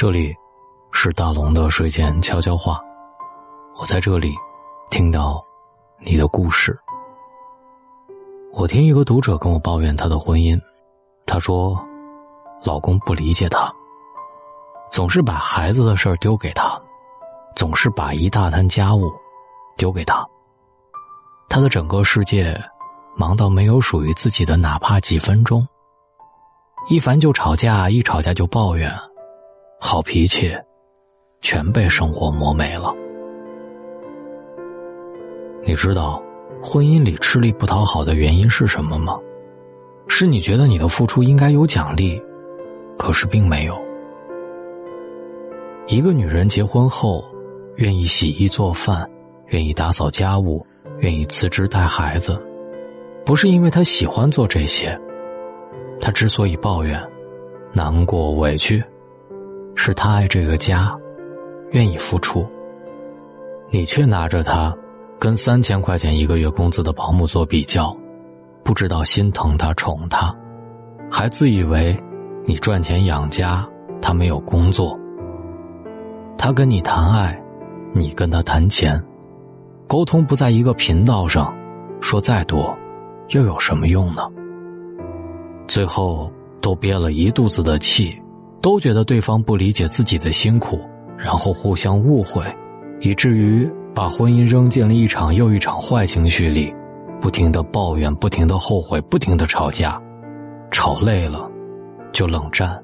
这里是大龙的睡前悄悄话，我在这里听到你的故事。我听一个读者跟我抱怨他的婚姻，他说，老公不理解她，总是把孩子的事儿丢给他，总是把一大摊家务丢给他，他的整个世界忙到没有属于自己的哪怕几分钟，一烦就吵架，一吵架就抱怨。好脾气，全被生活磨没了。你知道，婚姻里吃力不讨好的原因是什么吗？是你觉得你的付出应该有奖励，可是并没有。一个女人结婚后，愿意洗衣做饭，愿意打扫家务，愿意辞职带孩子，不是因为她喜欢做这些，她之所以抱怨、难过、委屈。是他爱这个家，愿意付出。你却拿着他，跟三千块钱一个月工资的保姆做比较，不知道心疼他、宠他，还自以为你赚钱养家，他没有工作。他跟你谈爱，你跟他谈钱，沟通不在一个频道上，说再多，又有什么用呢？最后都憋了一肚子的气。都觉得对方不理解自己的辛苦，然后互相误会，以至于把婚姻扔进了一场又一场坏情绪里，不停的抱怨，不停的后悔，不停的吵架，吵累了就冷战。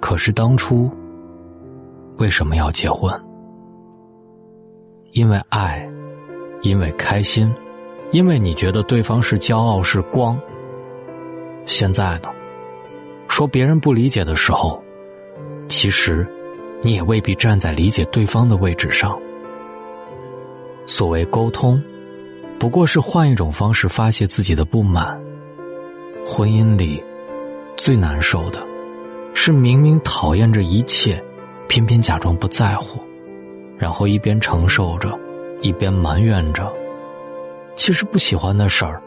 可是当初为什么要结婚？因为爱，因为开心，因为你觉得对方是骄傲是光。现在呢？说别人不理解的时候，其实你也未必站在理解对方的位置上。所谓沟通，不过是换一种方式发泄自己的不满。婚姻里最难受的，是明明讨厌这一切，偏偏假装不在乎，然后一边承受着，一边埋怨着。其实不喜欢的事儿，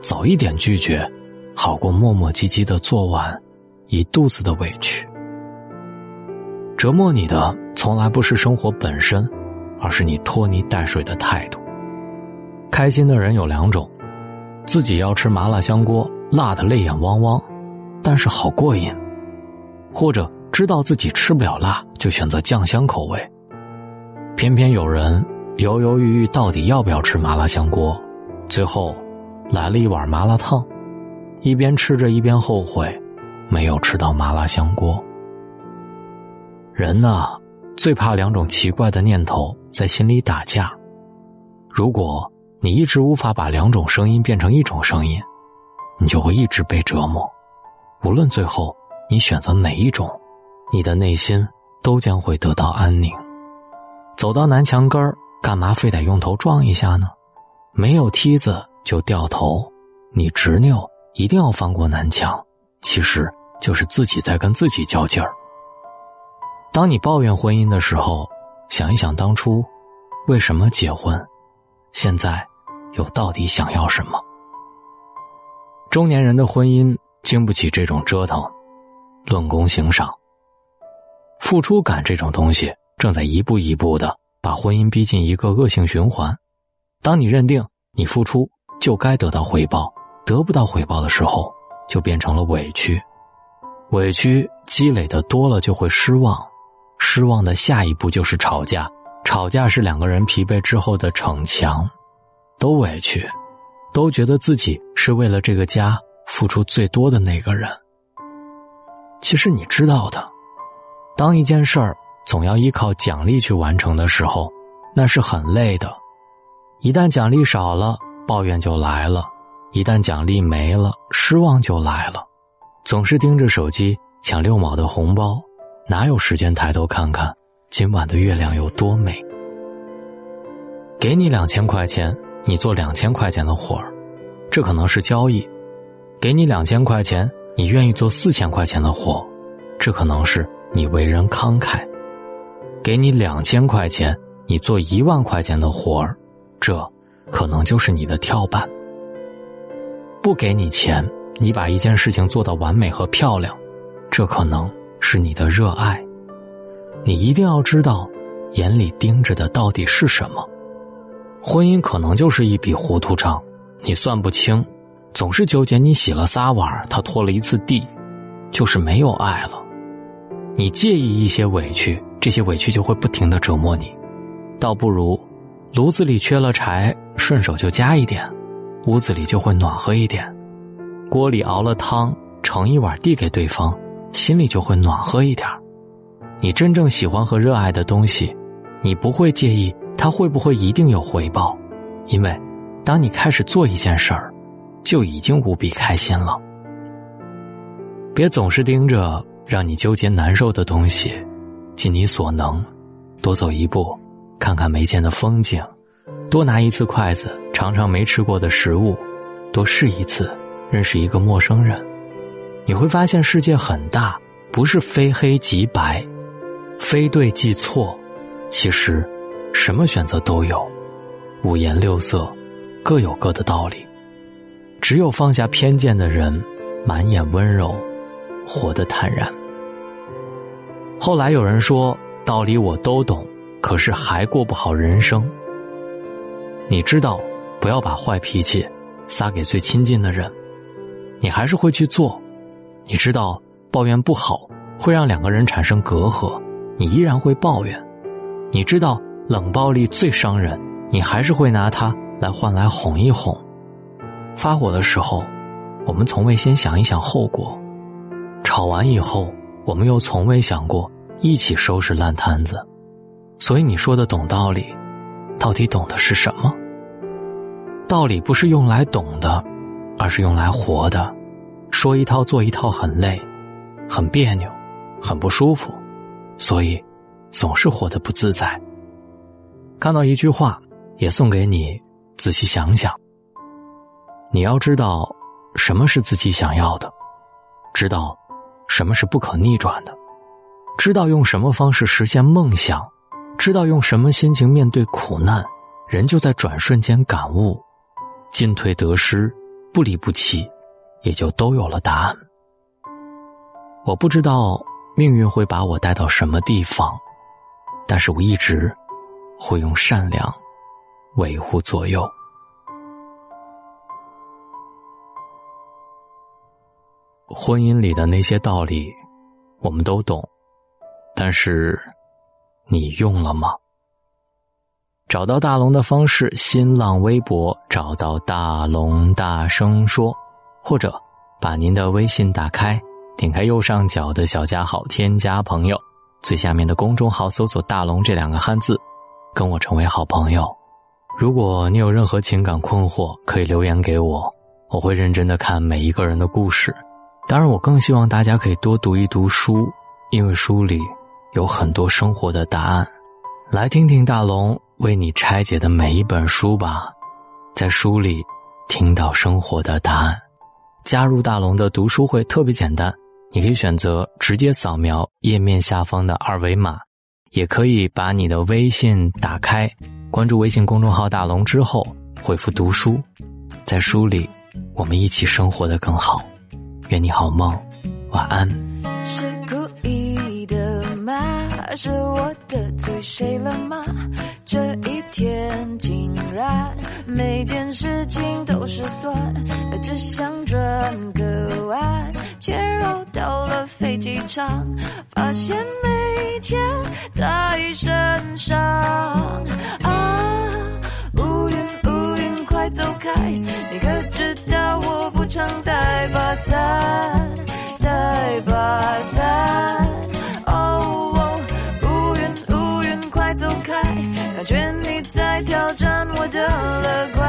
早一点拒绝，好过磨磨唧唧的做完。一肚子的委屈，折磨你的从来不是生活本身，而是你拖泥带水的态度。开心的人有两种，自己要吃麻辣香锅，辣的泪眼汪汪，但是好过瘾；或者知道自己吃不了辣，就选择酱香口味。偏偏有人犹犹豫豫，到底要不要吃麻辣香锅，最后来了一碗麻辣烫，一边吃着一边后悔。没有吃到麻辣香锅。人呢，最怕两种奇怪的念头在心里打架。如果你一直无法把两种声音变成一种声音，你就会一直被折磨。无论最后你选择哪一种，你的内心都将会得到安宁。走到南墙根儿，干嘛非得用头撞一下呢？没有梯子就掉头，你执拗一定要翻过南墙。其实。就是自己在跟自己较劲儿。当你抱怨婚姻的时候，想一想当初为什么结婚，现在又到底想要什么？中年人的婚姻经不起这种折腾，论功行赏。付出感这种东西正在一步一步的把婚姻逼进一个恶性循环。当你认定你付出就该得到回报，得不到回报的时候，就变成了委屈。委屈积累的多了就会失望，失望的下一步就是吵架，吵架是两个人疲惫之后的逞强，都委屈，都觉得自己是为了这个家付出最多的那个人。其实你知道的，当一件事儿总要依靠奖励去完成的时候，那是很累的。一旦奖励少了，抱怨就来了；一旦奖励没了，失望就来了。总是盯着手机抢六毛的红包，哪有时间抬头看看今晚的月亮有多美？给你两千块钱，你做两千块钱的活儿，这可能是交易；给你两千块钱，你愿意做四千块钱的活，这可能是你为人慷慨；给你两千块钱，你做一万块钱的活儿，这可能就是你的跳板。不给你钱。你把一件事情做到完美和漂亮，这可能是你的热爱。你一定要知道，眼里盯着的到底是什么。婚姻可能就是一笔糊涂账，你算不清，总是纠结你洗了仨碗，他拖了一次地，就是没有爱了。你介意一些委屈，这些委屈就会不停的折磨你，倒不如炉子里缺了柴，顺手就加一点，屋子里就会暖和一点。锅里熬了汤，盛一碗递给对方，心里就会暖和一点。你真正喜欢和热爱的东西，你不会介意它会不会一定有回报，因为当你开始做一件事儿，就已经无比开心了。别总是盯着让你纠结难受的东西，尽你所能，多走一步，看看没见的风景，多拿一次筷子尝尝没吃过的食物，多试一次认识一个陌生人，你会发现世界很大，不是非黑即白。非对即错，其实，什么选择都有，五颜六色，各有各的道理。只有放下偏见的人，满眼温柔，活得坦然。后来有人说，道理我都懂，可是还过不好人生。你知道，不要把坏脾气撒给最亲近的人，你还是会去做。你知道，抱怨不好，会让两个人产生隔阂。你依然会抱怨，你知道冷暴力最伤人，你还是会拿它来换来哄一哄。发火的时候，我们从未先想一想后果；吵完以后，我们又从未想过一起收拾烂摊子。所以你说的懂道理，到底懂的是什么？道理不是用来懂的，而是用来活的。说一套做一套很累，很别扭，很不舒服。所以，总是活得不自在。看到一句话，也送给你，仔细想想。你要知道，什么是自己想要的，知道什么是不可逆转的，知道用什么方式实现梦想，知道用什么心情面对苦难，人就在转瞬间感悟，进退得失，不离不弃，也就都有了答案。我不知道。命运会把我带到什么地方，但是我一直会用善良维护左右。婚姻里的那些道理，我们都懂，但是你用了吗？找到大龙的方式：新浪微博找到大龙，大声说，或者把您的微信打开。点开右上角的小加号，添加朋友，最下面的公众号搜索“大龙”这两个汉字，跟我成为好朋友。如果你有任何情感困惑，可以留言给我，我会认真的看每一个人的故事。当然，我更希望大家可以多读一读书，因为书里有很多生活的答案。来听听大龙为你拆解的每一本书吧，在书里听到生活的答案。加入大龙的读书会特别简单。你可以选择直接扫描页面下方的二维码，也可以把你的微信打开，关注微信公众号“大龙”之后回复“读书”，在书里我们一起生活的更好。愿你好梦，晚安。是？我得罪谁了吗？这一天竟然每件事情都失算，只想转个弯。却绕到了飞机场，发现没钱在身上。感觉你在挑战我的乐观。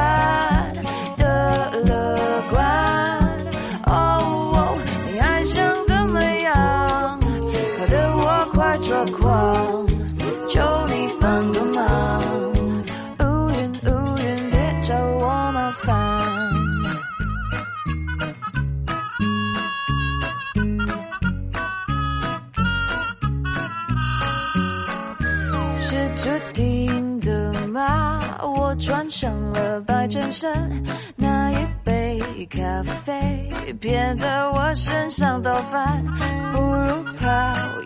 那一杯。咖啡，偏在我身上倒翻，不如跑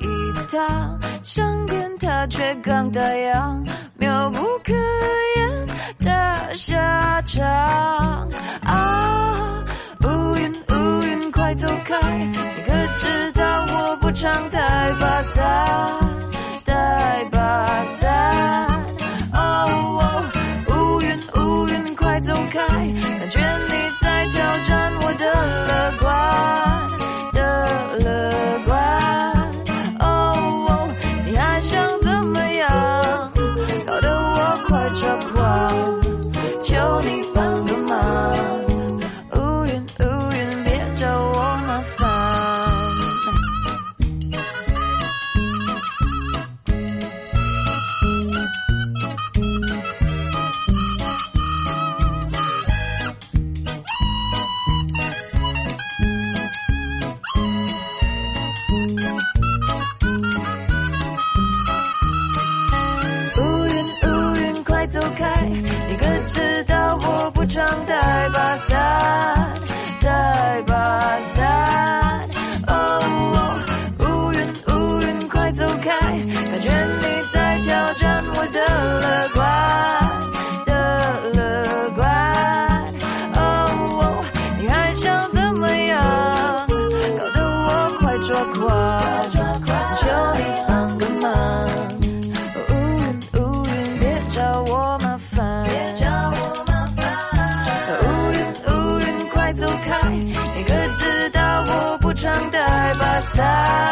一趟，上天它却刚打烊，妙不可言的下场啊！乌云乌云快走开，你可知道我不常带把伞，走开！你可知道我不常带把伞，带把伞。哦，乌云乌云快走开！感觉你在挑战我的乐观的乐观。哦，你还想怎么样？搞得我快抓狂，乌